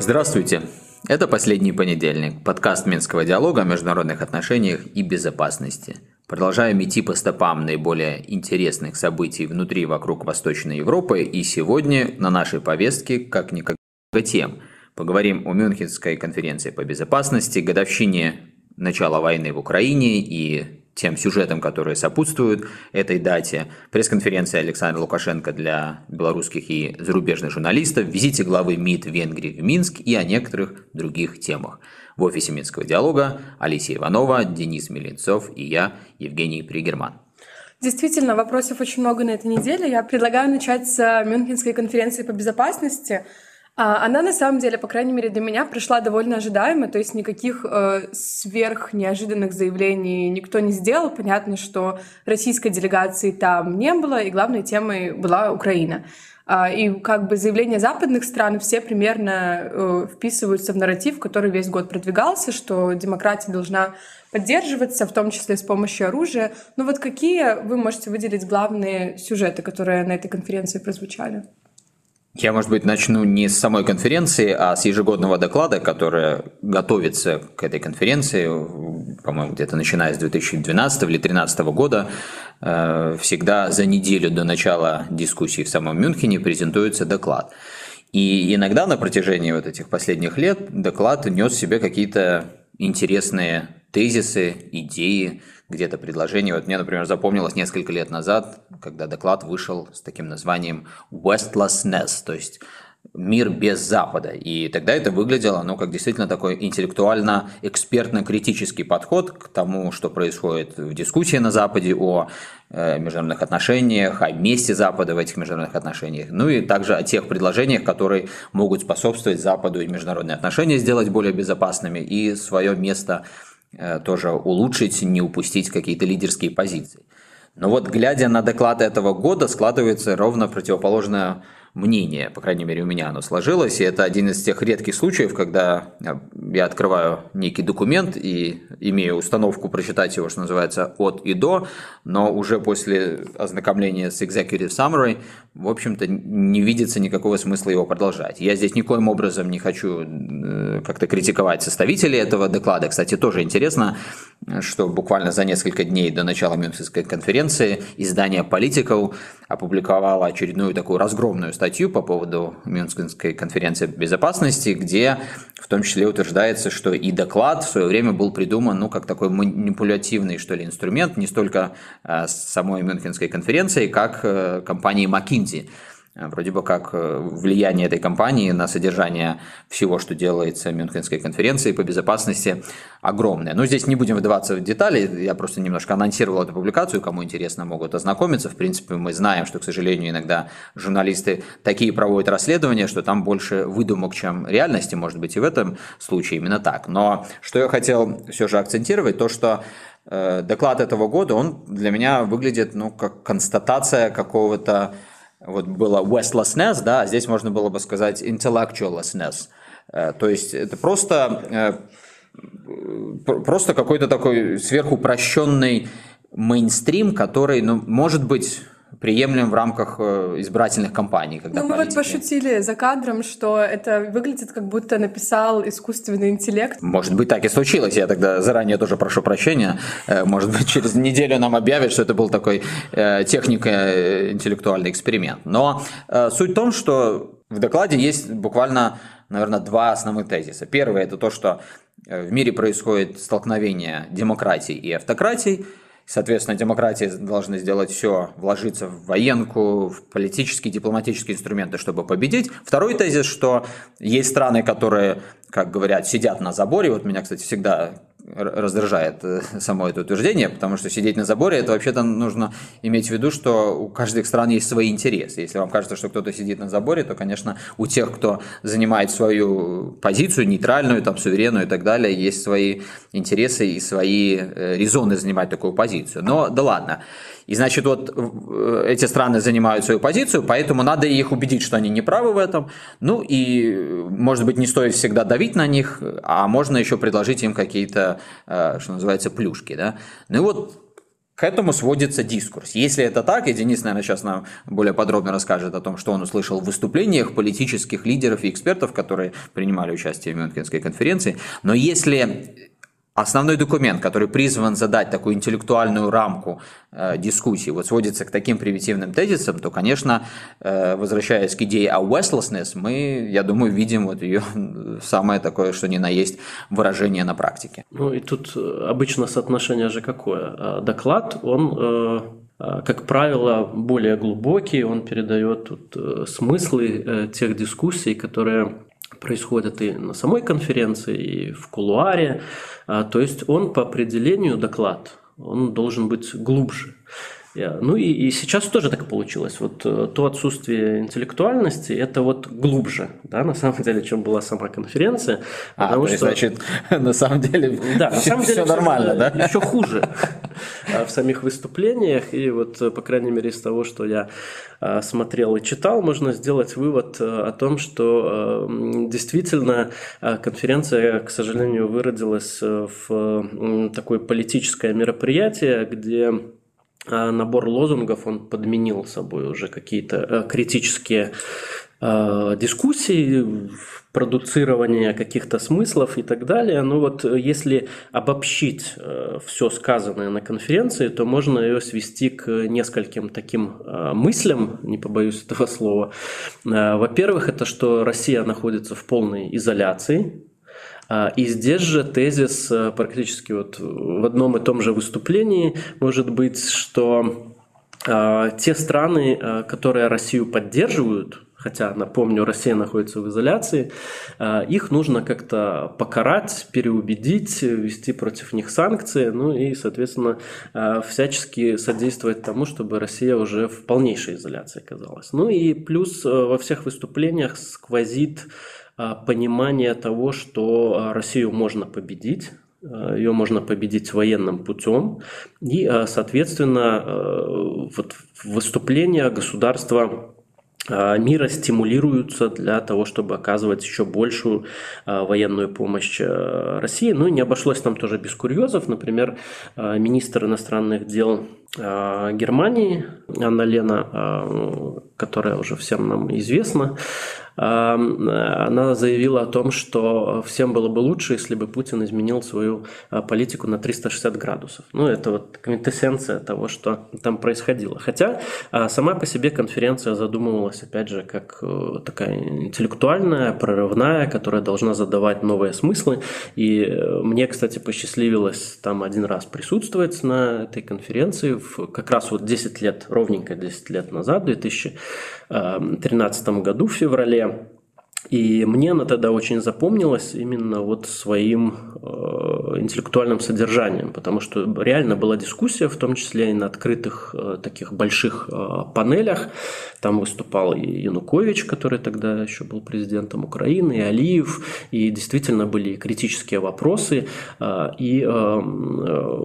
Здравствуйте! Это «Последний понедельник», подкаст Минского диалога о международных отношениях и безопасности. Продолжаем идти по стопам наиболее интересных событий внутри и вокруг Восточной Европы, и сегодня на нашей повестке как никогда тем. Поговорим о Мюнхенской конференции по безопасности, годовщине начала войны в Украине и тем сюжетам, которые сопутствуют этой дате, пресс-конференция Александра Лукашенко для белорусских и зарубежных журналистов, визите главы МИД Венгрии в Минск и о некоторых других темах. В офисе Минского диалога Алисия Иванова, Денис Милинцов и я, Евгений Пригерман. Действительно, вопросов очень много на этой неделе. Я предлагаю начать с Мюнхенской конференции по безопасности – она на самом деле, по крайней мере для меня, пришла довольно ожидаемо, то есть никаких э, сверх неожиданных заявлений никто не сделал. Понятно, что российской делегации там не было, и главной темой была Украина. А, и как бы заявления западных стран все примерно э, вписываются в нарратив, который весь год продвигался, что демократия должна поддерживаться, в том числе с помощью оружия. Ну вот какие вы можете выделить главные сюжеты, которые на этой конференции прозвучали? Я, может быть, начну не с самой конференции, а с ежегодного доклада, который готовится к этой конференции, по-моему, где-то начиная с 2012 или 2013 года. Э, всегда за неделю до начала дискуссии в самом Мюнхене презентуется доклад. И иногда на протяжении вот этих последних лет доклад нес в себе какие-то интересные тезисы, идеи, где-то предложение. Вот мне, например, запомнилось несколько лет назад, когда доклад вышел с таким названием «Westlessness», то есть мир без Запада. И тогда это выглядело, ну, как действительно такой интеллектуально-экспертно-критический подход к тому, что происходит в дискуссии на Западе о э, международных отношениях, о месте Запада в этих международных отношениях, ну и также о тех предложениях, которые могут способствовать Западу и международные отношения сделать более безопасными и свое место Э, тоже улучшить, не упустить какие-то лидерские позиции. Но вот глядя на доклад этого года, складывается ровно противоположное мнение, по крайней мере у меня оно сложилось, и это один из тех редких случаев, когда э, я открываю некий документ и имею установку прочитать его, что называется, от и до, но уже после ознакомления с Executive Summary, в общем-то, не видится никакого смысла его продолжать. Я здесь никоим образом не хочу э, как-то критиковать составителей этого доклада. Кстати, тоже интересно, что буквально за несколько дней до начала Мюнхенской конференции издание «Политикал» опубликовало очередную такую разгромную статью по поводу Мюнхенской конференции безопасности, где в том числе утверждается, что и доклад в свое время был придуман ну, как такой манипулятивный что ли, инструмент не столько э, самой Мюнхенской конференции, как э, компании McKinsey – вроде бы как э, влияние этой компании на содержание всего, что делается Мюнхенской конференции по безопасности, огромное. Но здесь не будем выдаваться в детали, я просто немножко анонсировал эту публикацию, кому интересно, могут ознакомиться. В принципе, мы знаем, что, к сожалению, иногда журналисты такие проводят расследования, что там больше выдумок, чем реальности, может быть, и в этом случае именно так. Но что я хотел все же акцентировать, то, что э, доклад этого года, он для меня выглядит ну, как констатация какого-то вот было westlessness, да, а здесь можно было бы сказать intellectuallessness. Э, то есть это просто, э, просто какой-то такой сверхупрощенный мейнстрим, который, ну, может быть, приемлем в рамках э, избирательных кампаний. Когда ну, мы политики... вот пошутили за кадром, что это выглядит как будто написал искусственный интеллект. Может быть, так и случилось. Я тогда заранее тоже прошу прощения. Э, может быть, через неделю нам объявят, что это был такой э, технико-интеллектуальный эксперимент. Но суть в том, что в докладе есть буквально, наверное, два основных тезиса. Первый – это то, что в мире происходит столкновение демократии и автократии – Соответственно, демократии должны сделать все, вложиться в военку, в политические, дипломатические инструменты, чтобы победить. Второй тезис, что есть страны, которые, как говорят, сидят на заборе. Вот меня, кстати, всегда раздражает э, само это утверждение, потому что сидеть на заборе, это вообще-то нужно иметь в виду, что у каждых стран есть свои интересы. Если вам кажется, что кто-то сидит на заборе, то, конечно, у тех, кто занимает свою позицию, нейтральную, там, суверенную и так далее, есть свои интересы и свои э, резоны занимать такую позицию. Но да ладно. И значит, вот э, эти страны занимают свою позицию, поэтому надо их убедить, что они не правы в этом. Ну и, может быть, не стоит всегда давить на них, а можно еще предложить им какие-то, э, что называется, плюшки. Да? Ну и вот к этому сводится дискурс. Если это так, и Денис, наверное, сейчас нам более подробно расскажет о том, что он услышал в выступлениях политических лидеров и экспертов, которые принимали участие в Мюнхенской конференции, но если Основной документ, который призван задать такую интеллектуальную рамку э, дискуссии, вот сводится к таким примитивным тезисам, то, конечно, э, возвращаясь к идее о westlessness, мы, я думаю, видим вот ее самое такое, что ни на есть выражение на практике. Ну и тут э, обычно соотношение же какое? А доклад, он э, а, как правило, более глубокий, он передает тут э, смыслы тех дискуссий, которые происходят и на самой конференции, и в кулуаре. А, то есть он по определению доклад, он должен быть глубже. Ну и, и сейчас тоже так получилось. Вот э, то отсутствие интеллектуальности, это вот глубже, да, на самом деле, чем была сама конференция. А, потому то есть, что... значит, на самом деле, да, все, на самом деле все нормально, да? Еще хуже в самих выступлениях. И вот, э, по крайней мере, из того, что я э, смотрел и читал, можно сделать вывод о том, что действительно конференция, к сожалению, выродилась в такое политическое мероприятие, где набор лозунгов, он подменил собой уже какие-то э, критические э, дискуссии, продуцирование каких-то смыслов и так далее. Но вот э, если обобщить все сказанное на конференции, то можно ее свести к нескольким таким мыслям, не побоюсь этого слова. Во-первых, это что Россия находится в полной изоляции, а, и здесь же тезис э, практически вот в одном и том же выступлении может быть, что а, те страны, э, которые Россию поддерживают, хотя, напомню, Россия находится в изоляции, а, их нужно как-то покарать, переубедить, ввести против них санкции, ну и, соответственно, всячески содействовать тому, чтобы Россия уже в полнейшей изоляции оказалась. Ну и плюс э, во всех выступлениях сквозит а, понимание того, что а, Россию можно победить, а, ее можно победить военным путем, и, соответственно, вот выступления государства мира стимулируются для того, чтобы оказывать еще большую военную помощь России. Ну и не обошлось там тоже без курьезов. Например, министр иностранных дел Германии Анна Лена, которая уже всем нам известна, она заявила о том, что всем было бы лучше, если бы Путин изменил свою а, политику на 360 градусов. Ну, это вот квинтэссенция того, что там происходило. Хотя сама по себе конференция задумывалась, опять же, как э, такая интеллектуальная, прорывная, которая должна задавать новые смыслы. И э, мне, кстати, посчастливилось там один раз присутствовать на этой конференции, как раз вот 10 лет, ровненько 10 лет назад, в 2013 году, в феврале, Андрея и мне она тогда очень запомнилась именно вот своим э, интеллектуальным содержанием, потому что реально была дискуссия, в том числе и на открытых э, таких больших э, панелях. Там выступал и Янукович, который тогда еще был президентом Украины, и Алиев, и действительно были критические вопросы. И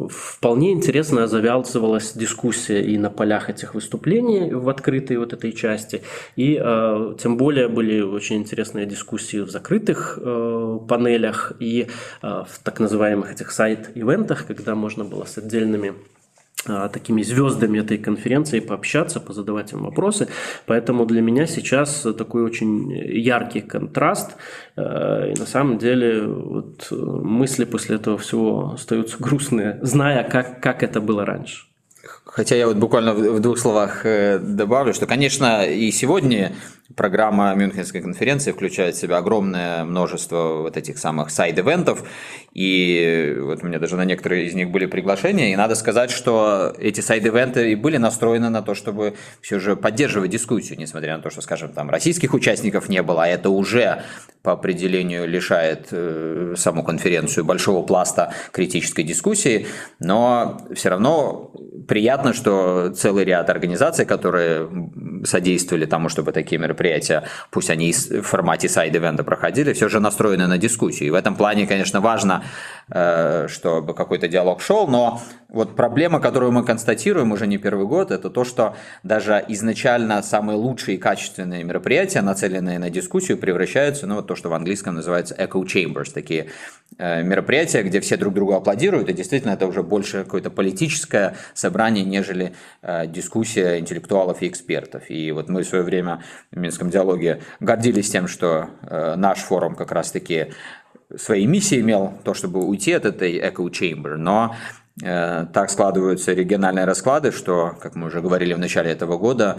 вполне интересно завязывалась дискуссия и на полях этих выступлений в открытой вот этой части, и тем более были очень интересные интересные дискуссии в закрытых э, панелях и э, в так называемых этих сайт-ивентах, когда можно было с отдельными э, такими звездами этой конференции пообщаться, позадавать им вопросы. Поэтому для меня сейчас такой очень яркий контраст. Э, и на самом деле вот, мысли после этого всего остаются грустные, зная, как, как это было раньше. Хотя я вот буквально в двух словах э, добавлю, что, конечно, и сегодня программа Мюнхенской конференции включает в себя огромное множество вот этих самых сайд-эвентов, и вот у меня даже на некоторые из них были приглашения, и надо сказать, что эти side-event ы и были настроены на то, чтобы все же поддерживать дискуссию, несмотря на то, что, скажем, там российских участников не было, а это уже по определению лишает э, саму конференцию большого пласта критической дискуссии, но все равно приятно, что целый ряд организаций, которые содействовали тому, чтобы такие мероприятия, пусть они в формате side-event а проходили, все же настроены на дискуссию. И в этом плане, конечно, важно, э, чтобы какой-то диалог шел, но вот проблема, которую мы констатируем уже не первый год, это то, что даже изначально самые лучшие и качественные мероприятия, нацеленные на дискуссию, превращаются, ну вот то, что в английском называется echo chambers, такие э, мероприятия, где все друг другу аплодируют, и действительно это уже больше какое-то политическое собрание, нежели э, дискуссия интеллектуалов и экспертов. И вот мы в свое время в Минском диалоге гордились тем, что э, наш форум как раз-таки своей миссией имел то, чтобы уйти от этой echo chamber, но э, так складываются региональные расклады, что, как мы уже говорили в начале этого года,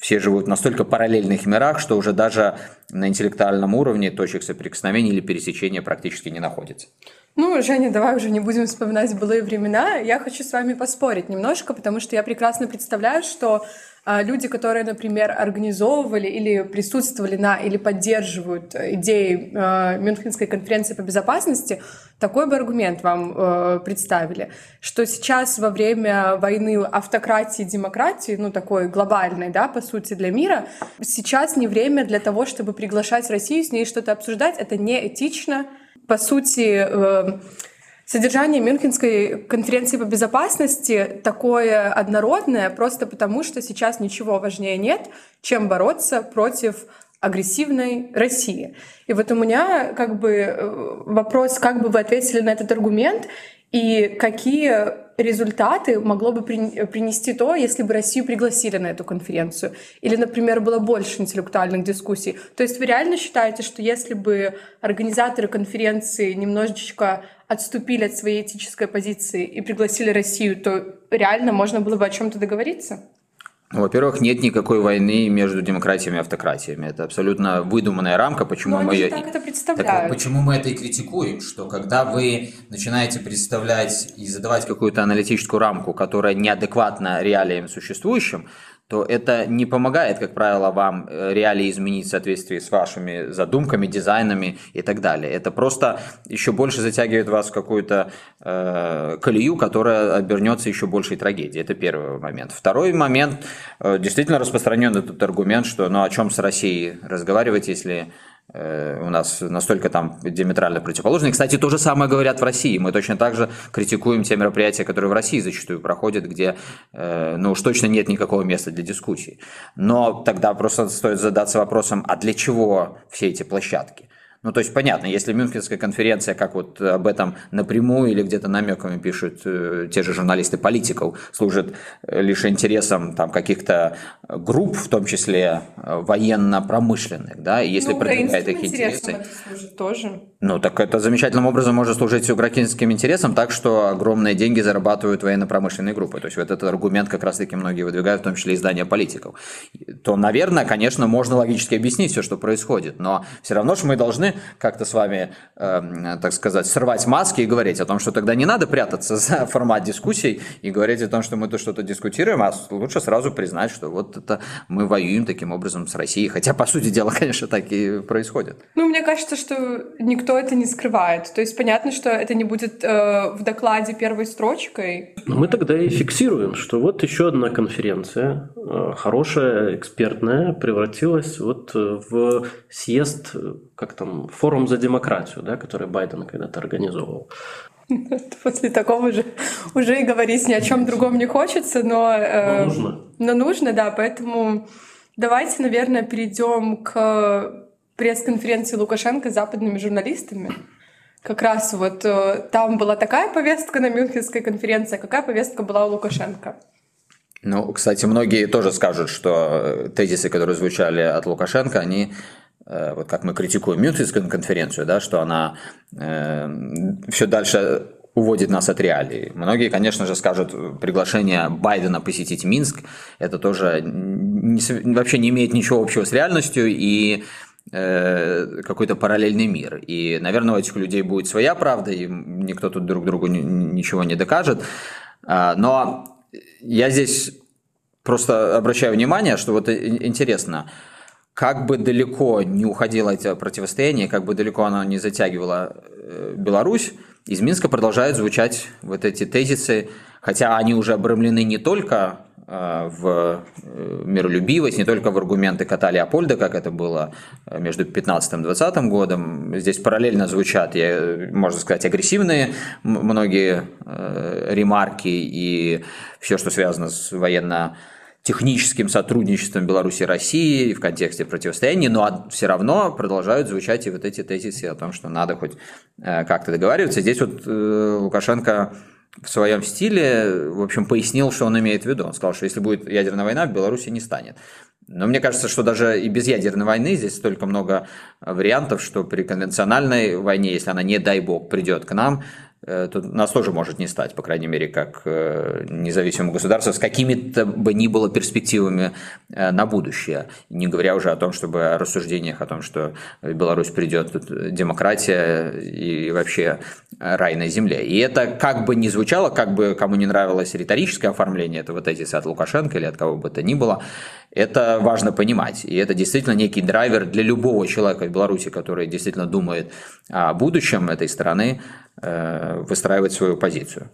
все живут в настолько параллельных мирах, что уже даже на интеллектуальном уровне точек соприкосновения или пересечения практически не находится. Ну, Женя, давай уже не будем вспоминать былые времена. Я хочу с вами поспорить немножко, потому что я прекрасно представляю, что люди, которые, например, организовывали или присутствовали на или поддерживают идеи э, Мюнхенской конференции по безопасности, такой бы аргумент вам э, представили, что сейчас во время войны автократии и демократии, ну такой глобальной, да, по сути, для мира, сейчас не время для того, чтобы приглашать Россию, с ней что-то обсуждать, это неэтично. По сути, э, Содержание Мюнхенской конференции по безопасности такое однородное, просто потому что сейчас ничего важнее нет, чем бороться против агрессивной России. И вот у меня как бы э, вопрос, как бы вы ответили на этот аргумент, и какие результаты могло бы принести то, если бы Россию пригласили на эту конференцию? Или, например, было больше интеллектуальных дискуссий? То есть вы реально считаете, что если бы организаторы конференции немножечко отступили от своей этической позиции и пригласили Россию, то реально можно было бы о чем-то договориться? Ну, во-первых, нет никакой войны между демократиями и автократиями. Это абсолютно выдуманная рамка, почему Но мы ее... так это представляют. Так, почему мы это и критикуем, что когда вы начинаете представлять и задавать какую-то аналитическую рамку, которая неадекватна реалиям существующим, то это не помогает, как правило, вам э, реалии изменить в соответствии с вашими задумками, дизайнами и так далее. Это просто еще больше затягивает вас в какую-то э, колею, которая обернется еще большей трагедией. Это первый момент. Второй момент, э, действительно распространен этот аргумент, что ну о чем с Россией разговаривать, если у нас настолько там диаметрально противоположные. Кстати, то же самое говорят в России. Мы точно так же критикуем те мероприятия, которые в России зачастую проходят, где, э, ну уж точно нет никакого места для дискуссий. Но тогда просто стоит задаться вопросом, а для чего все эти площадки? Ну, то есть, понятно, если Мюнхенская конференция, как вот об этом напрямую или где-то намеками пишут э, те же журналисты политиков, служит э, лишь интересам там каких-то групп, в том числе э, военно-промышленных, да, и если ну, продвигает их интересы... тоже. Ну, так это замечательным образом может служить украинским интересам, так что огромные деньги зарабатывают военно-промышленные группы. То есть, вот этот аргумент как раз-таки многие выдвигают, в том числе издания политиков. То, наверное, конечно, можно логически объяснить все, что происходит, но все равно же мы должны как-то с вами, э, так сказать, срывать маски и говорить о том, что тогда не надо прятаться за формат дискуссий и говорить о том, что мы тут что-то дискутируем, а лучше сразу признать, что вот это мы воюем таким образом с Россией. Хотя, по сути дела, конечно, так и происходит. Ну, мне кажется, что никто это не скрывает. То есть понятно, что это не будет э, в докладе первой строчкой. Мы тогда и фиксируем, что вот еще одна конференция, э, хорошая, экспертная, превратилась вот э, в съезд, э, как там, форум за демократию, да, который Байден когда-то организовывал. После такого же уже и говорить ни о чем другом не хочется, но, э, но нужно. Но нужно, да, поэтому давайте, наверное, перейдем к пресс-конференции Лукашенко с западными журналистами. Как раз вот э, там была такая повестка на Мюнхенской конференции, а какая повестка была у Лукашенко? Ну, кстати, многие тоже скажут, что э, тезисы, которые звучали от Лукашенко, они Э, вот как мы критикуем Мюнхенскую конференцию, да, что она э, все дальше уводит нас от реалий. Многие, конечно же, скажут, приглашение Байдена посетить Минск, это тоже не, вообще не имеет ничего общего с реальностью и какой-то параллельный мир. И, наверное, у этих людей будет своя правда, и никто тут друг другу ничего не докажет. А, но я здесь просто обращаю внимание, что вот интересно, как бы далеко не уходило это противостояние, как бы далеко оно не затягивало э, Беларусь, из Минска продолжают звучать вот эти тезисы, хотя они уже обрамлены не только э, в э, миролюбивость, не только в аргументы кота Леопольда, как это было между 15 и 20 годом. Здесь параллельно звучат, можно сказать, агрессивные многие ремарки и все, что связано с военно техническим сотрудничеством Беларуси и России в контексте противостояния, но все равно продолжают звучать и вот эти тезисы о том, что надо хоть э, как-то договариваться. Здесь вот э, Лукашенко в своем стиле, в общем, пояснил, что он имеет в виду. Он сказал, что если будет ядерная война, в Беларуси не станет. Но мне кажется, что даже и без ядерной войны здесь столько много вариантов, что при конвенциональной войне, если она, не дай бог, придет к нам, то нас тоже может не стать, по крайней мере, как э, независимого государства, с какими-то бы ни было перспективами э, на будущее. Не говоря уже о том, чтобы о рассуждениях о том, что в Беларусь придет демократия и вообще рай на земле. И это как бы не звучало, как бы кому не нравилось риторическое оформление этого тезиса от Лукашенко или от кого бы то ни было, это важно понимать. И это действительно некий драйвер для любого человека в Беларуси, который действительно думает о будущем этой страны, Э, выстраивать свою позицию.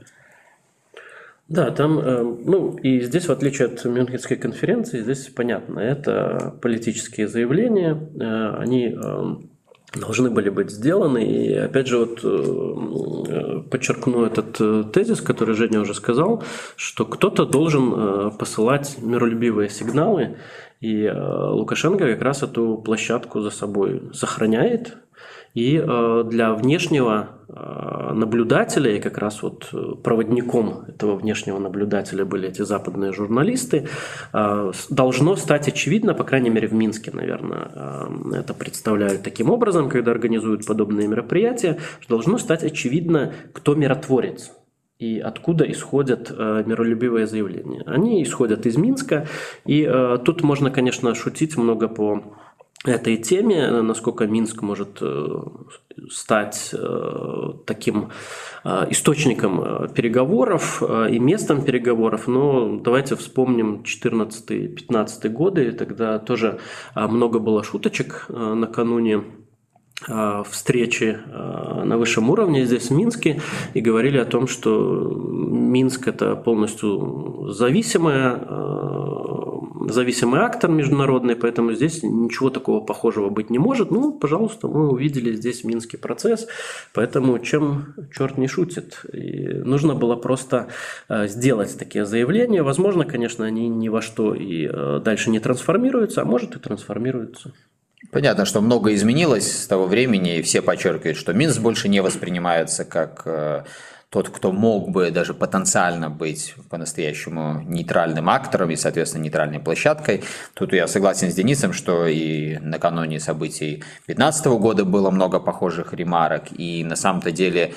Да, там, э, ну и здесь, в отличие от Мюнхенской конференции, здесь понятно, это политические заявления, э, они должны были быть сделаны. И опять же, вот подчеркну этот тезис, который Женя уже сказал, что кто-то должен посылать миролюбивые сигналы, и Лукашенко как раз эту площадку за собой сохраняет, и э, для внешнего э, наблюдателя, и как раз вот э, проводником этого внешнего наблюдателя были эти западные журналисты, должно стать очевидно, по крайней мере в Минске, наверное, это представляют таким образом, когда организуют подобные мероприятия, должно стать очевидно, кто миротворец и откуда исходят э, миролюбивые заявления. Они исходят из Минска, и э, тут можно, конечно, шутить много по этой теме, насколько Минск может э, стать э, таким э, источником переговоров и местом переговоров. Но давайте вспомним 14-15 годы, тогда тоже много было шуточек накануне встречи на высшем уровне здесь в Минске и говорили о том, что Минск это полностью зависимая зависимый актор международный, поэтому здесь ничего такого похожего быть не может. Ну, пожалуйста, мы увидели здесь Минский процесс, поэтому чем черт не шутит. И нужно было просто э, сделать такие заявления. Возможно, конечно, они ни во что и э, дальше не трансформируются, а может и трансформируются. Понятно, что многое изменилось с того времени, и все подчеркивают, что Минск больше не воспринимается как э, тот, кто мог бы даже потенциально быть по-настоящему нейтральным актором и, соответственно, нейтральной площадкой. Тут я согласен с Денисом, что и накануне событий 2015 года было много похожих ремарок, и на самом-то деле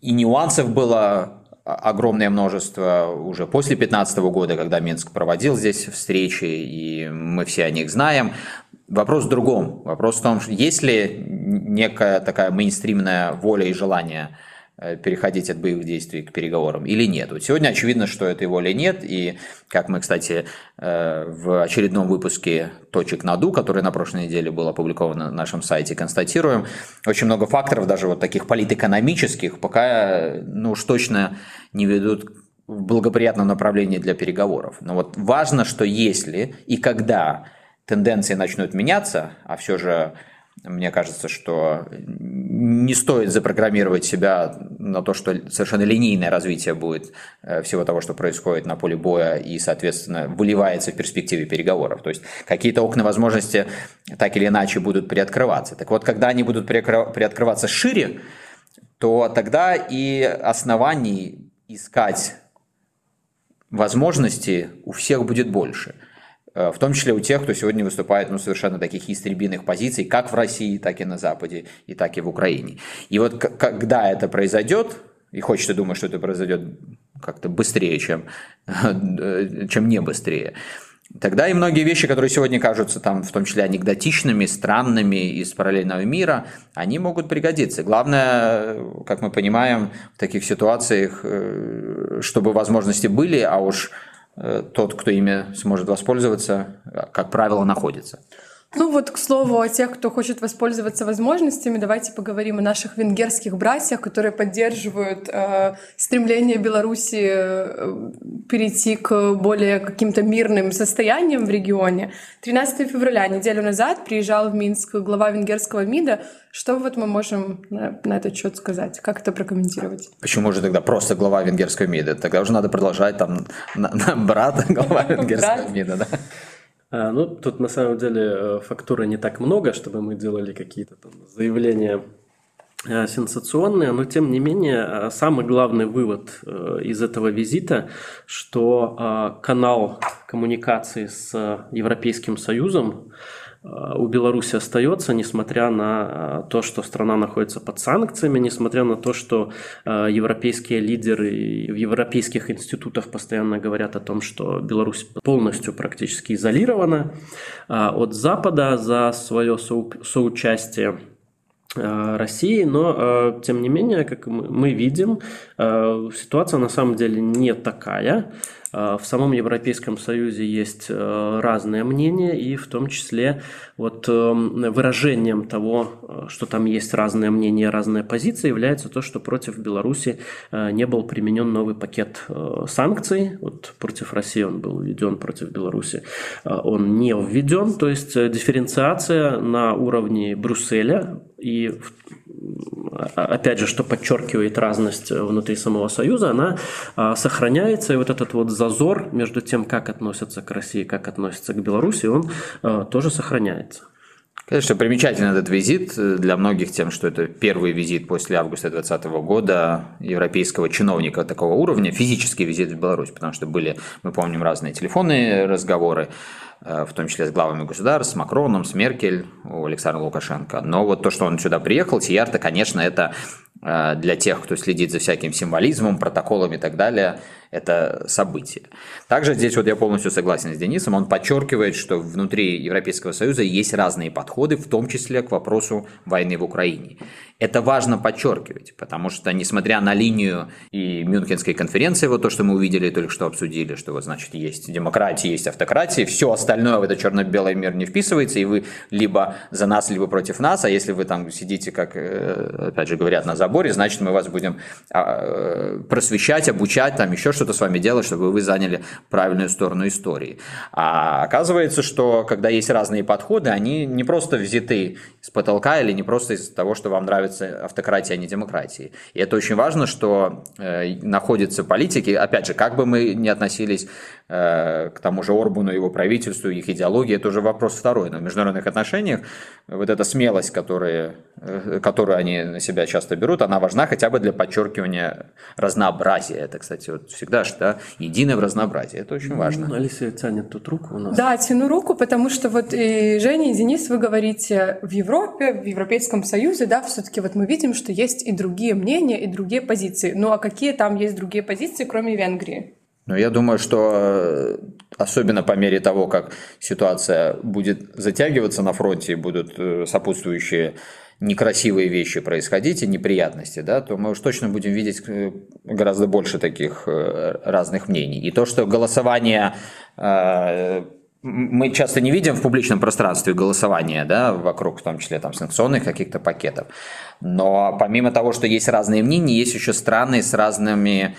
и нюансов было огромное множество уже после 2015 года, когда Минск проводил здесь встречи, и мы все о них знаем. Вопрос в другом. Вопрос в том, есть ли некая такая мейнстримная воля и желание – переходить от боевых действий к переговорам или нет. Вот сегодня очевидно, что этой воли нет, и как мы, кстати, э, в очередном выпуске «Точек наду», который на прошлой неделе был опубликован на нашем сайте, констатируем, очень много факторов, даже вот таких политэкономических, пока ну уж точно не ведут в благоприятном направлении для переговоров. Но вот важно, что если и когда тенденции начнут меняться, а все же мне кажется, что не стоит запрограммировать себя на то, что совершенно линейное развитие будет э, всего того, что происходит на поле боя и, соответственно, выливается в перспективе переговоров. То есть какие-то окна возможности так или иначе будут приоткрываться. Так вот, когда они будут приоткрываться шире, то тогда и оснований искать возможности у всех будет больше – в том числе у тех, кто сегодня выступает ну, совершенно таких истребиных позиций, как в России, так и на Западе, и так и в Украине. И вот когда это произойдет, и хочется думать, что это произойдет как-то быстрее, чем, э, чем не быстрее, тогда и многие вещи, которые сегодня кажутся там, в том числе анекдотичными, странными из параллельного мира, они могут пригодиться. Главное, как мы понимаем, в таких ситуациях, э, чтобы возможности были, а уж Э, тот, кто ими сможет воспользоваться, как правило, находится. Ну вот, к слову, о тех, кто хочет воспользоваться возможностями, давайте поговорим о наших венгерских братьях, которые поддерживают э, стремление Беларуси э, перейти к более каким-то мирным состояниям в регионе. 13 февраля, неделю назад, приезжал в Минск глава венгерского МИДа. Что вот мы можем на, на этот счет сказать? Как это прокомментировать? Почему же тогда просто глава венгерского МИДа? Тогда уже надо продолжать там на, на брата глава венгерского МИДа, да? А, ну, тут на самом деле э, фактуры не так много, чтобы мы делали какие-то там заявления э, сенсационные, но тем не менее э, самый главный вывод из этого визита, что канал коммуникации с Европейским Союзом у Беларуси остается, несмотря на э, то, что страна находится под санкциями, несмотря на то, что э, европейские лидеры в европейских институтах постоянно говорят о том, что Беларусь полностью практически изолирована от Запада за свое соучастие России, но тем не менее, как мы видим, ситуация на самом деле не такая. А, в самом Европейском Союзе есть э, разные мнения, и в том числе вот эм, выражением того, э, что там есть разные мнения, разные позиции, является то, что против Беларуси э, не был применен новый пакет санкций. Вот против России он был введен, против Беларуси он не введен. То есть дифференциация на уровне Брюсселя и опять же, что подчеркивает разность внутри самого Союза, она сохраняется, и вот этот вот зазор между тем, как относятся к России, как относятся к Беларуси, он э, тоже сохраняется. Конечно, примечательный этот визит для многих тем, что это первый визит после августа 2020 года европейского чиновника такого уровня, физический визит в Беларусь, потому что были, мы помним, разные телефонные разговоры, э, в том числе с главами государств, с Макроном, с Меркель, у Александра Лукашенко. Но вот то, что он сюда приехал, Тиярта, конечно, это э, для тех, кто следит за всяким символизмом, протоколами и так далее, это событие. Также здесь вот я полностью согласен с Денисом, он подчеркивает, что внутри Европейского Союза есть разные подходы, в том числе к вопросу войны в Украине. Это важно подчеркивать, потому что, несмотря на линию и Мюнхенской конференции, вот то, что мы увидели, только что обсудили, что вот, значит, есть демократия, есть автократия, все остальное в этот черно-белый мир не вписывается, и вы либо за нас, либо против нас, а если вы там сидите, как, э, опять же, говорят, на заборе, значит, мы вас будем а, э, просвещать, обучать, там еще что-то с вами делать, чтобы вы заняли правильную сторону истории. А оказывается, что когда есть разные подходы, они не просто взяты с потолка или не просто из того, что вам нравится автократия, а не демократии. И это очень важно, что э, находятся политики, опять же, как бы мы ни относились э, к тому же Орбану, его правительству, их идеологии, это уже вопрос второй. Но в международных отношениях вот эта смелость, которая, э, которую они на себя часто берут, она важна хотя бы для подчеркивания разнообразия. Это, кстати, вот всегда же, да, единое в разнообразии. Это очень важно. Ну, Алисия тянет тут руку у нас. Да, тяну руку, потому что вот и Женя, и Денис, вы говорите в Европе, в Европейском Союзе, да, все-таки вот мы видим, что есть и другие мнения, и другие позиции. Ну а какие там есть другие позиции, кроме Венгрии? Ну, я думаю, что э, особенно по мере того, как ситуация будет затягиваться на фронте будут э, сопутствующие некрасивые вещи происходить и неприятности, да, то мы уж точно будем видеть э, гораздо больше таких разных мнений. И то, что голосование мы часто не видим в публичном пространстве голосования, да, вокруг, в том числе, там, санкционных каких-то пакетов. Но помимо того, что есть разные мнения, есть еще страны с разными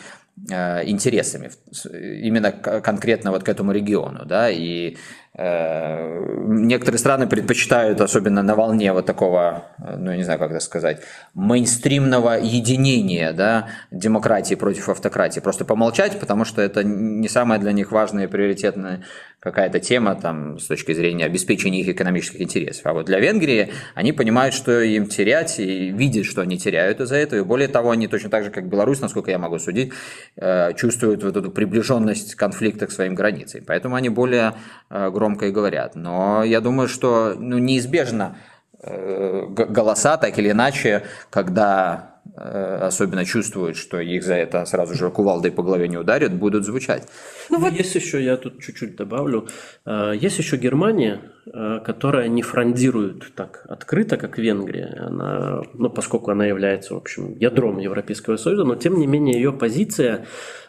э, интересами, именно конкретно вот к этому региону, да, и Э, некоторые страны предпочитают, особенно на волне вот такого, ну, я не знаю, как это сказать, мейнстримного единения, да, демократии против автократии. Просто помолчать, потому что это не самая для них важная и приоритетная какая-то тема там, с точки зрения обеспечения их экономических интересов. А вот для Венгрии они понимают, что им терять, и видят, что они теряют из-за этого. И более того, они точно так же, как Беларусь, насколько я могу судить, э, чувствуют вот эту приближенность конфликта к своим границам. Поэтому они более э, громко и говорят. Но я думаю, что ну, неизбежно э, голоса, так или иначе, когда э, особенно чувствуют, что их за это сразу же кувалдой по голове не ударят, будут звучать. Ну, вот... Есть еще, я тут чуть-чуть добавлю, э, есть еще Германия, э, которая не фрондирует так открыто, как Венгрия, она, ну, поскольку она является, в общем, ядром Европейского Союза, но тем не менее ее позиция,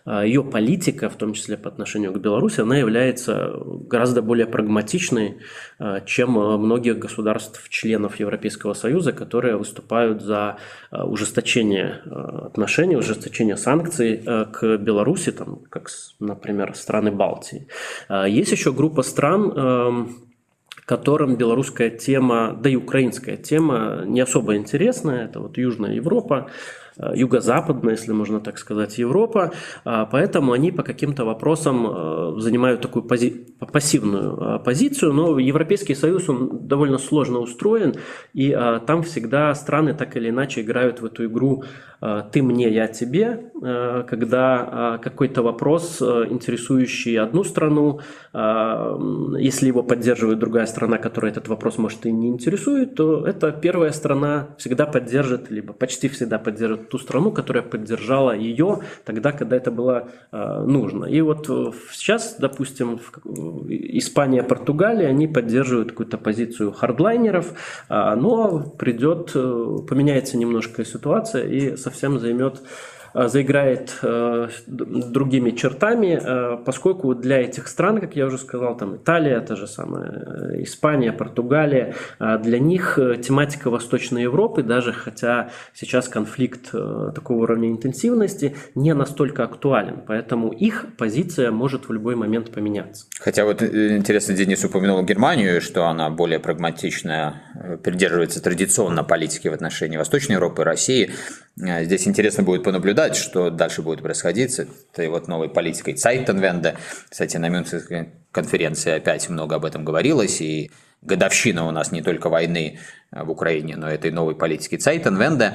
ее политика, в том числе по отношению к Беларуси, она является гораздо более прагматичной, э, чем многих государств-членов Европейского Союза, которые выступают за ужесточение отношений, ужесточение санкций к Беларуси, там, как, например, страны Балтии. Есть еще группа стран, эм, которым белорусская тема, да и украинская тема не особо интересна. Это вот Южная Европа, юго-западная, если можно так сказать, Европа, а, поэтому они по каким-то вопросам э, занимают такую пози- пассивную э, позицию, но Европейский Союз, он довольно сложно устроен, и там всегда страны так или иначе играют в эту игру «ты мне, я тебе», когда какой-то вопрос, интересующий одну страну, если его поддерживает другая страна, которая этот вопрос, может, и не интересует, то эта первая страна всегда поддержит, либо почти всегда поддержит ту страну, которая поддержала ее тогда, когда это было э, нужно. И вот э, сейчас, допустим, Испания, Португалия, они поддерживают какую-то позицию хардлайнеров, э, но придет, э, поменяется немножко ситуация и совсем займет Э, заиграет э, другими чертами, э, поскольку для этих стран, как я уже сказал, там Италия, та же самая Испания, Португалия, для них тематика Восточной Европы, даже хотя сейчас конфликт такого уровня интенсивности, не настолько актуален, поэтому их позиция может в любой момент поменяться. Хотя вот интересно, Денис упомянул Германию, что она более прагматичная, придерживается традиционно политики в отношении Восточной Европы, России. Здесь интересно будет понаблюдать, наблюдать, что дальше будет происходить с этой вот новой политикой Цайтенвенда. Кстати, на Мюнхенской конференции опять много об этом говорилось, и годовщина у нас не только войны в Украине, но этой новой политики Цайтенвенда.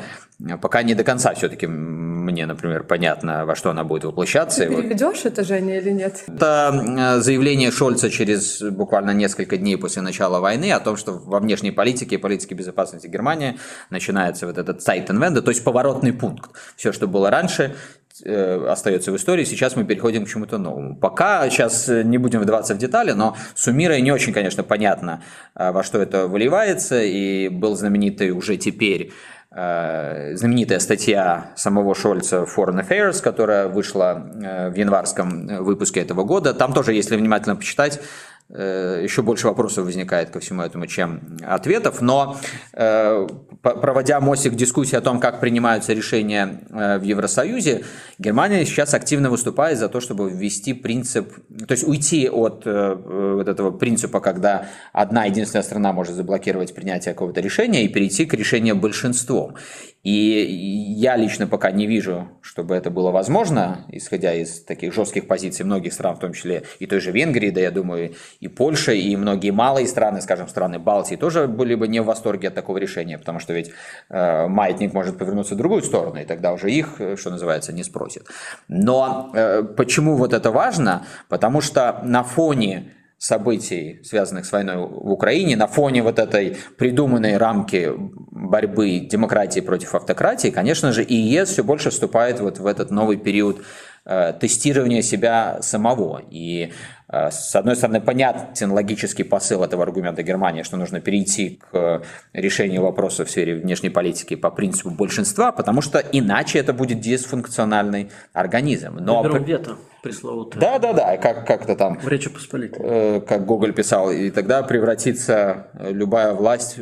Пока не до конца все-таки мне, например, понятно, во что она будет воплощаться. Ты переведешь это, Женя, или нет? Это заявление Шольца через буквально несколько дней после начала войны о том, что во внешней политике и политике безопасности Германии начинается вот этот Zeitenwende, то есть поворотный пункт. Все, что было раньше, э, остается в истории, сейчас мы переходим к чему-то новому. Пока сейчас не будем вдаваться в детали, но суммируя не очень, конечно, понятно, э, во что это выливается, и был знаменитый уже теперь Э, знаменитая статья самого Шольца Foreign Affairs, которая вышла э, в январском выпуске этого года. Там тоже, если внимательно почитать, Э, еще больше вопросов возникает ко всему этому, чем ответов. Но э, проводя мостик дискуссии о том, как принимаются решения э, в Евросоюзе, Германия сейчас активно выступает за то, чтобы ввести принцип, то есть уйти от вот этого принципа, когда одна единственная страна может заблокировать принятие какого-то решения и перейти к решению большинством. И я лично пока не вижу, чтобы это было возможно, исходя из таких жестких позиций многих стран, в том числе и той же Венгрии, да я думаю, и Польша, и многие малые страны, скажем, страны Балтии, тоже были бы не в восторге от такого решения, потому что ведь э, маятник может повернуться в другую сторону, и тогда уже их, э, что называется, не спросят. Но э, почему вот это важно? Потому что на фоне событий, связанных с войной в Украине, на фоне вот этой придуманной рамки борьбы демократии против автократии, конечно же, ИЕС все больше вступает вот в этот новый период э, тестирования себя самого. И с одной стороны, понятен логический посыл этого аргумента Германии, что нужно перейти к решению вопроса в сфере внешней политики по принципу большинства, потому что иначе это будет дисфункциональный организм. Но... вето пресловутое. Да, да, да, как, как-то там. В Речи Посполитой. Э, как Гоголь писал, и тогда превратится любая власть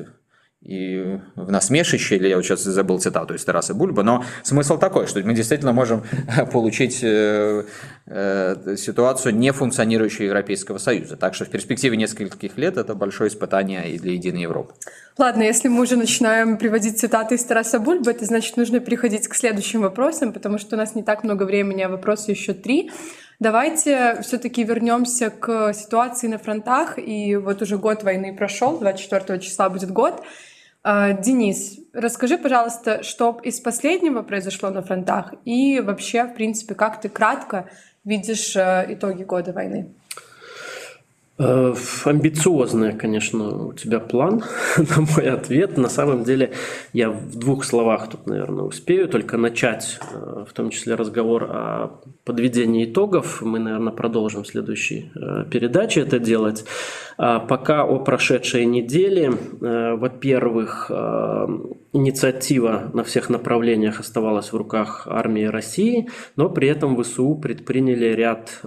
и в насмешище, или я вот сейчас забыл цитату из Тараса Бульба, но смысл такой, что мы действительно можем получить э, э, ситуацию нефункционирующего Европейского Союза. Так что в перспективе нескольких лет это большое испытание и для единой Европы. Ладно, если мы уже начинаем приводить цитаты из Тараса Бульба, это значит нужно переходить к следующим вопросам, потому что у нас не так много времени, а вопросы еще три. Давайте все-таки вернемся к ситуации на фронтах. И вот уже год войны прошел, 24 числа будет год. А, Денис, расскажи, пожалуйста, что из последнего произошло на фронтах и вообще, в принципе, как ты кратко видишь итоги года войны? Э, амбициозный, конечно, у тебя план на мой ответ. На самом деле я в двух словах тут, наверное, успею только начать, э, в том числе разговор о подведении итогов. Мы, наверное, продолжим в следующей э, передаче это делать. А пока о прошедшей неделе. Во-первых, инициатива на всех направлениях оставалась в руках армии России, но при этом ВСУ предприняли ряд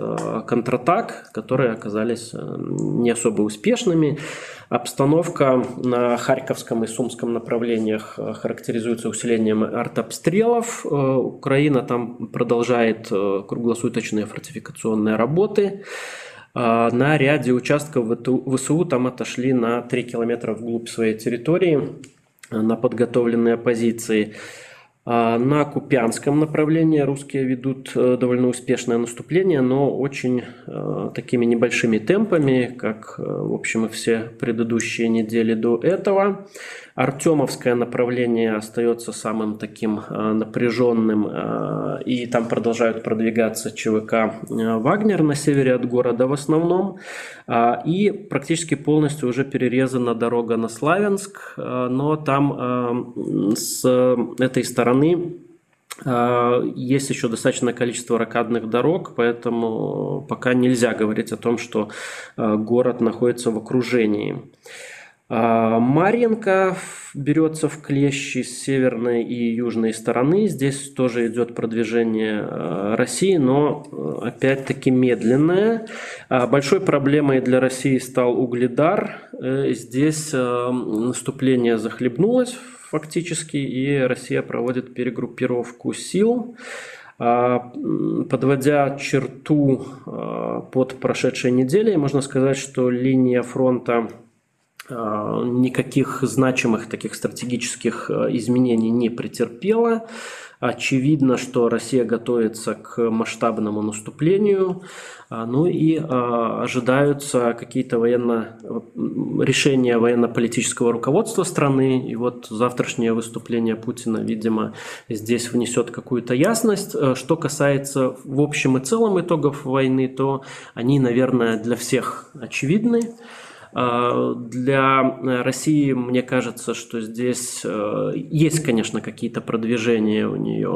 контратак, которые оказались не особо успешными. Обстановка на Харьковском и Сумском направлениях э, характеризуется усилением артобстрелов. Э, Украина там продолжает э, круглосуточные фортификационные работы. На ряде участков ВСУ там отошли на 3 километра вглубь своей территории на подготовленные позиции. А на Купянском направлении русские ведут э, довольно успешное наступление, но очень э, такими небольшими темпами, как, э, в общем, и все предыдущие недели до этого. Артемовское направление остается самым таким напряженным, и там продолжают продвигаться ЧВК «Вагнер» на севере от города в основном. И практически полностью уже перерезана дорога на Славянск, но там с этой стороны есть еще достаточное количество ракадных дорог, поэтому пока нельзя говорить о том, что город находится в окружении. А, Марьенко берется в клещи с северной и южной стороны. Здесь тоже идет продвижение а, России, но а, опять-таки медленное. Большой проблемой для России стал Угледар. Э, здесь наступление захлебнулось фактически, и Россия проводит перегруппировку сил. Подводя черту под прошедшей неделей, можно сказать, что линия фронта Э, никаких значимых таких стратегических изменений не претерпела. Очевидно, что Россия готовится к масштабному наступлению, э, ну и ожидаются какие-то военно... решения военно-политического руководства страны. И вот завтрашнее выступление Путина, видимо, здесь внесет какую-то ясность. Что касается в общем и целом итогов войны, то они, наверное, для всех очевидны. А, для России, мне кажется, что здесь э, есть, конечно, какие-то продвижения у нее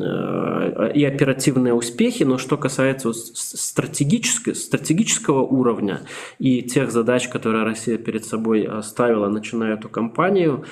э, и оперативные успехи, но что касается стратегического, уровня и тех задач, которые Россия перед собой ставила, начиная эту кампанию,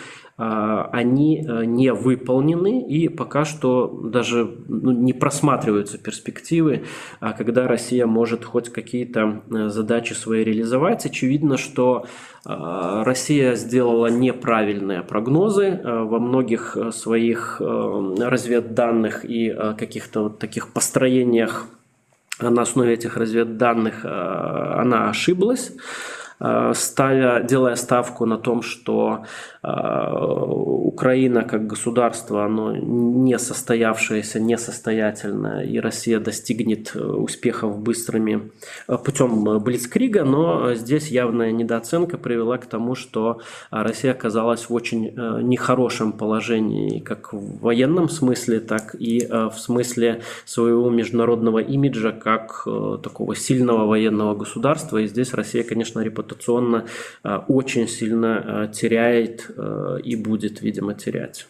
они э, не выполнены и пока что даже ну, не просматриваются перспективы, а когда Россия может хоть какие-то э, задачи свои реализовать. Очевидно, что а, Россия сделала неправильные прогнозы э, во многих своих разведданных и каких-то вот таких построениях на основе этих разведданных она ошиблась ставя, делая ставку на том, что а, Украина как государство, оно не состоявшееся, несостоятельное, и Россия достигнет э, успехов быстрыми э, путем Блицкрига, но здесь явная недооценка привела к тому, что Россия оказалась в очень э, нехорошем положении как в военном смысле, так и в смысле своего международного имиджа как такого сильного военного государства. И здесь Россия, конечно, репутационно очень сильно теряет Э, и будет, видимо, терять.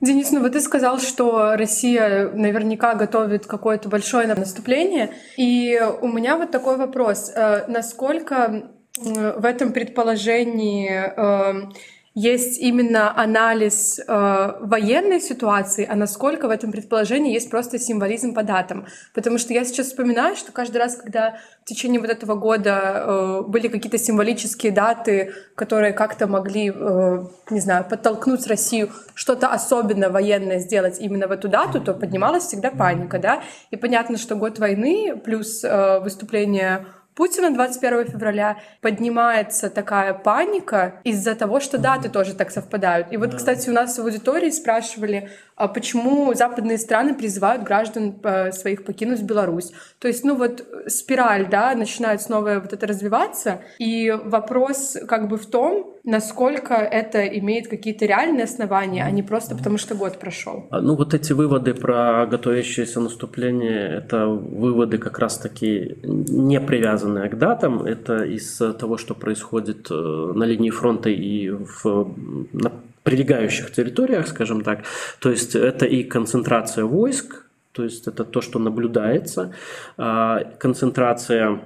Денис, ну вот ты сказал, что Россия наверняка готовит какое-то большое наступление. И у меня вот такой вопрос. Э, насколько в этом предположении э, есть именно анализ э, военной ситуации, а насколько в этом предположении есть просто символизм по датам. Потому что я сейчас вспоминаю, что каждый раз, когда в течение вот этого года э, были какие-то символические даты, которые как-то могли, э, не знаю, подтолкнуть Россию что-то особенно военное сделать именно в эту дату, то поднималась всегда паника, да. И понятно, что год войны плюс э, выступление Путина 21 февраля поднимается такая паника из-за того, что даты тоже так совпадают. И вот, кстати, у нас в аудитории спрашивали, а почему западные страны призывают граждан э, своих покинуть Беларусь. То есть, ну вот спираль, да, начинает снова вот это развиваться. И вопрос как бы в том, насколько это имеет какие-то реальные основания, а не просто потому, что год прошел. А, ну, вот эти выводы про готовящееся наступление, это выводы как раз-таки не привязанные к датам, это из того, что происходит э, на линии фронта и в, на прилегающих территориях, скажем так. То есть это и концентрация войск, то есть это то, что наблюдается, а, концентрация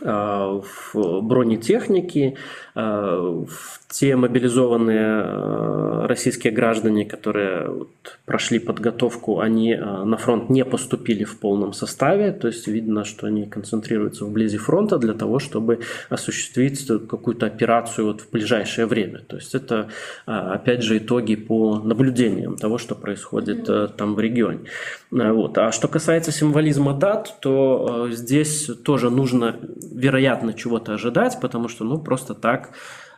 в бронетехнике, а, те мобилизованные а, российские граждане, которые прошли подготовку, они на фронт не поступили в полном составе, то есть видно, что они концентрируются вблизи фронта для того, чтобы осуществить какую-то операцию вот в ближайшее время. То есть это, опять же, итоги по наблюдениям того, что происходит там в регионе. Вот. А что касается символизма дат, то здесь тоже нужно вероятно чего-то ожидать, потому что ну просто так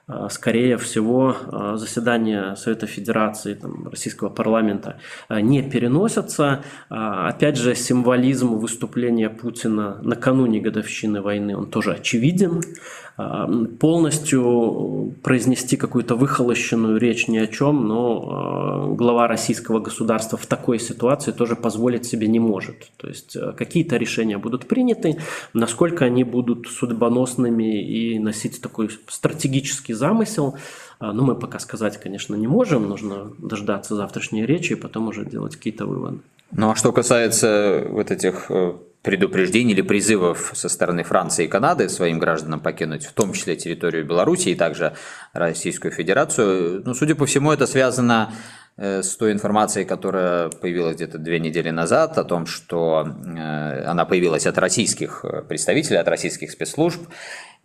а, скорее всего, а, заседания Совета Федерации там, Российского парламента а, не переносятся. Опять же, символизм выступления Путина накануне годовщины войны, он тоже очевиден. Полностью произнести какую-то выхолощенную речь ни о чем, но глава российского государства в такой ситуации тоже позволить себе не может. То есть какие-то решения будут приняты, насколько они будут судьбоносными и носить такой стратегический замысел. А, ну, мы пока сказать, конечно, не можем. Нужно дождаться завтрашней речи и потом уже делать какие-то выводы. Ну, а что касается вот этих э, предупреждений или призывов со стороны Франции и Канады своим гражданам покинуть, в том числе территорию Беларуси и также Российскую Федерацию, ну, судя по всему, это связано Э, с той информацией, которая появилась где-то две недели назад, о том, что э, она появилась от российских э, представителей, от российских спецслужб,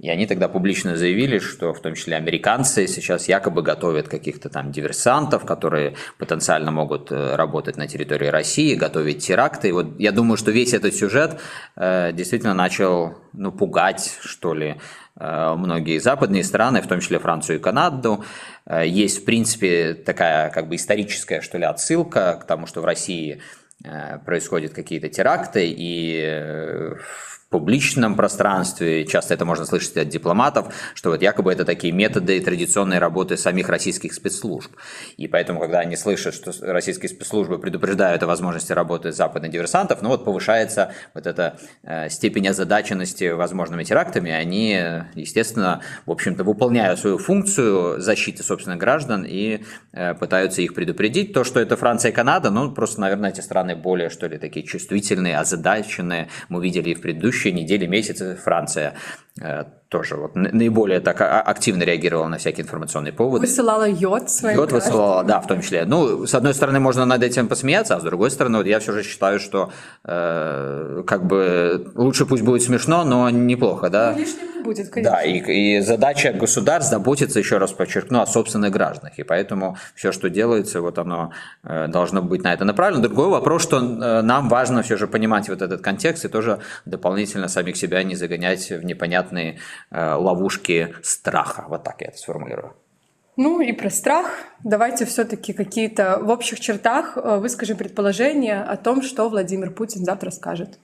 и они тогда публично заявили, что в том числе американцы сейчас якобы готовят каких-то там диверсантов, которые потенциально могут работать на территории России, готовить теракты. И вот я думаю, что весь этот сюжет действительно начал ну, пугать, что ли, Э, многие западные страны, в том числе Францию и Канаду. Э, есть, в принципе, такая как бы историческая, что ли, отсылка к тому, что в России э, происходят какие-то теракты, и публичном пространстве, часто это можно слышать от дипломатов, что вот якобы это такие методы традиционной работы самих российских спецслужб. И поэтому, когда они слышат, что российские спецслужбы предупреждают о возможности работы западных диверсантов, ну вот повышается вот эта э, степень озадаченности возможными терактами, они, естественно, в общем-то, выполняют свою функцию защиты собственных граждан и э, пытаются их предупредить. То, что это Франция и Канада, ну, просто, наверное, эти страны более, что ли, такие чувствительные, озадаченные. Мы видели и в предыдущих предыдущие недели, месяцы Франция тоже вот наиболее так активно реагировала на всякие информационные поводы. Высылала йод своим Йод высылала, да, в том числе. Ну, с одной стороны, можно над этим посмеяться, а с другой стороны, вот я все же считаю, что э, как бы лучше пусть будет смешно, но неплохо, да. Ну, будет, конечно. Да, и, и задача государств заботиться, еще раз подчеркну, о собственных гражданах. И поэтому все, что делается, вот оно э, должно быть на это направлено. Другой вопрос, что э, нам важно все же понимать вот этот контекст и тоже дополнительно самих себя не загонять в непонятные э, ловушки страха. Вот так я это сформулирую. Ну и про страх. Давайте все-таки какие-то в общих чертах выскажем предположения о том, что Владимир Путин завтра скажет.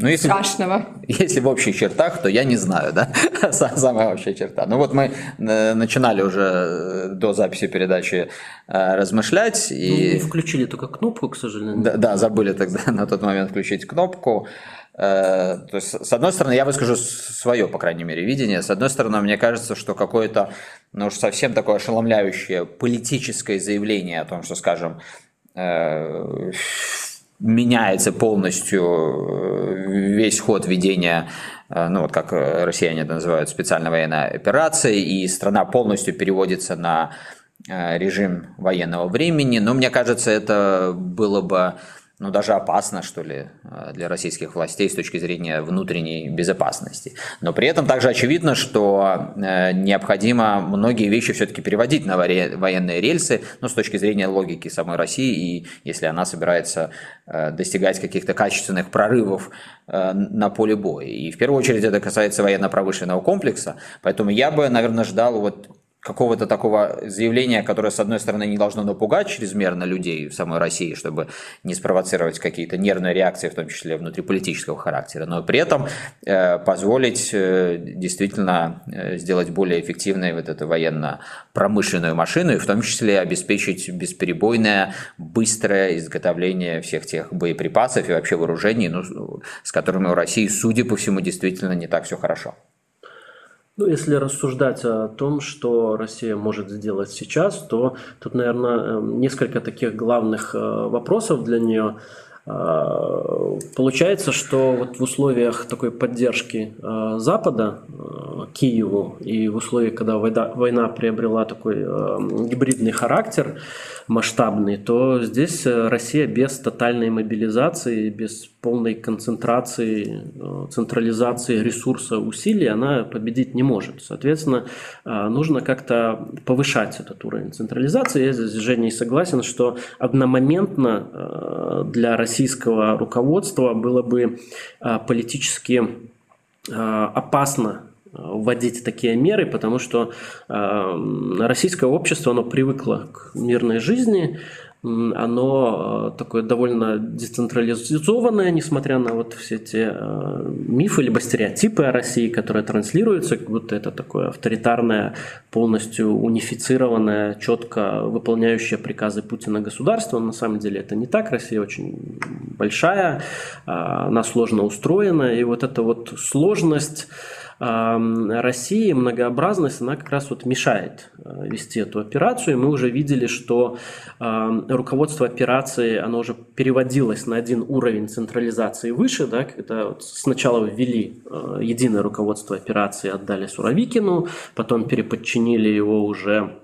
Ну, если, Страшного. Если в общих чертах, то я не знаю, да, самая общая черта. Ну вот мы э, начинали уже э, до записи передачи э, размышлять. И... Ну, включили только кнопку, к сожалению. Да, да, забыли тогда на тот момент включить кнопку. То есть, с одной стороны, я выскажу свое, по крайней мере, видение. С одной стороны, мне кажется, что какое-то, ну уж совсем такое ошеломляющее политическое заявление о том, что, скажем, меняется полностью э, весь ход ведения, э, ну вот как россияне это называют, специальной военной операции, и страна полностью переводится на э, режим военного времени. Но мне кажется, это было бы ну, даже опасно, что ли, э, для российских властей с точки зрения внутренней безопасности. Но при этом также очевидно, что э, необходимо многие вещи все-таки переводить на военные рельсы, ну, с точки зрения логики самой России, и если она собирается э, достигать каких-то качественных прорывов на поле боя. И в первую очередь это касается военно-промышленного комплекса, поэтому я бы, наверное, ждал вот какого-то такого заявления, которое, с одной стороны, не должно напугать чрезмерно людей в самой России, чтобы не спровоцировать какие-то нервные реакции, в том числе внутриполитического характера, но при этом э, позволить э, действительно э, сделать более эффективной вот эту военно-промышленную машину, и в том числе обеспечить бесперебойное, быстрое изготовление всех тех боеприпасов и вообще вооружений, ну, с которыми у России, судя по всему, действительно не так все хорошо. Ну, если рассуждать о том, что Россия может сделать сейчас, то тут, наверное, эм, несколько таких главных э, вопросов для нее. Э, получается, что вот в условиях такой поддержки э, Запада Киеву и в условиях, когда война, война приобрела такой гибридный характер, масштабный, то здесь э, Россия без тотальной мобилизации, без полной концентрации, э, централизации ресурса усилий, она победить не может. Соответственно, э, нужно как-то повышать этот уровень централизации. Я здесь с Женей согласен, что одномоментно для российского руководства было бы политически опасно вводить такие меры, потому что э, российское общество, оно привыкло к мирной жизни, оно э, такое довольно децентрализованное, несмотря на вот все эти э, мифы либо стереотипы о России, которые транслируются, как будто это такое авторитарное, полностью унифицированное, четко выполняющее приказы Путина государство. На самом деле это не так. Россия очень большая, э, она сложно устроена, и вот эта вот сложность России многообразность, она как раз вот мешает э, вести эту операцию. И мы уже видели, что руководство операции, оно уже переводилось на один уровень централизации выше, да, когда вот сначала ввели э, единое руководство операции, отдали Суровикину, потом переподчинили его уже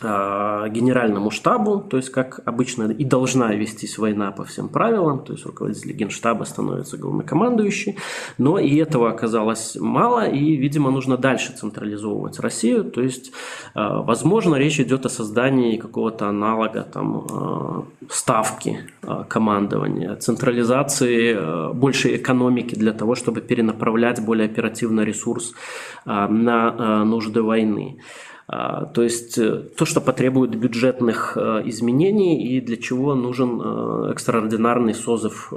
генеральному штабу, то есть как обычно и должна вестись война по всем правилам, то есть руководитель генштаба становится главнокомандующий, но и этого оказалось мало, и, видимо, нужно дальше централизовывать Россию, то есть, а, возможно, речь идет о создании какого-то аналога там а, ставки командования, централизации большей экономики для того, чтобы перенаправлять более оперативно ресурс на нужды войны. А, то есть э, то, что потребует бюджетных э, изменений и для чего нужен э, экстраординарный созыв,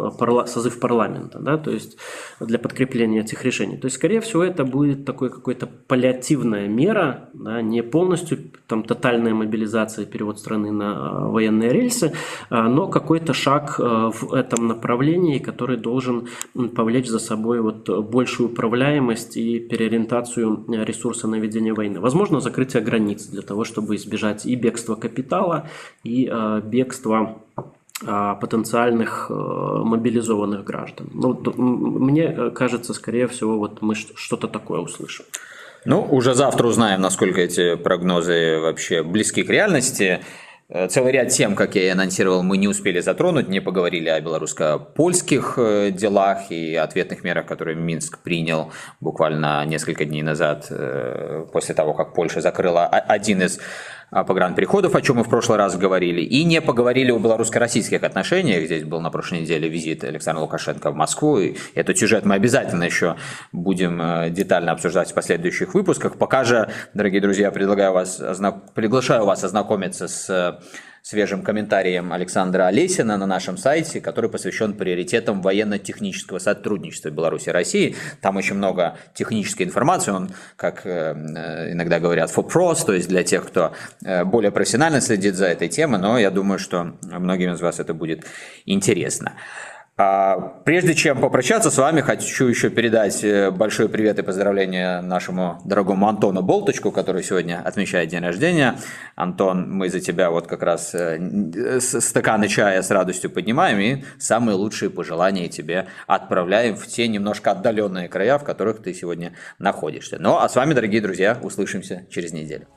созыв парламента, да, то есть для подкрепления этих решений. То есть, скорее всего, это будет такой какой-то паллиативная мера, да, не полностью там тотальная мобилизация, перевод страны на военные рельсы, а, но какой-то шаг в этом направлении, который должен повлечь за собой вот большую управляемость и переориентацию ресурса на ведение войны. Возможно, закрытие границ для того, чтобы избежать и бегства капитала, и э, бегства э, потенциальных э, мобилизованных граждан. Ну, мне кажется, скорее всего, вот мы что-то такое услышим. Ну, уже завтра узнаем, насколько эти прогнозы вообще близки к реальности. Э, целый ряд тем, как я и анонсировал, мы не успели затронуть, не поговорили о белорусско-польских э, делах и ответных мерах, которые Минск принял буквально несколько дней назад, э, после того, как Польша закрыла один из погранпереходов, о чем мы в прошлый раз говорили, и не поговорили о белорусско-российских отношениях. Здесь был на прошлой неделе визит Александра Лукашенко в Москву, и этот сюжет мы обязательно еще будем э, детально обсуждать в последующих выпусках. Пока же, дорогие друзья, предлагаю вас, приглашаю вас ознакомиться с свежим комментарием Александра Олесина на нашем сайте, который посвящен приоритетам военно-технического сотрудничества Беларуси и России. Там очень много технической информации, он, как э, иногда говорят, for pros, то есть для тех, кто э, более профессионально следит за этой темой, но я думаю, что многим из вас это будет интересно. А, прежде чем попрощаться с вами, хочу еще передать э, большой привет и поздравления нашему дорогому Антону Болточку, который сегодня отмечает день рождения. Антон, мы за тебя вот как раз э, стаканы чая с радостью поднимаем и самые лучшие пожелания тебе отправляем в те немножко отдаленные края, в которых ты сегодня находишься. Ну а с вами, дорогие друзья, услышимся через неделю.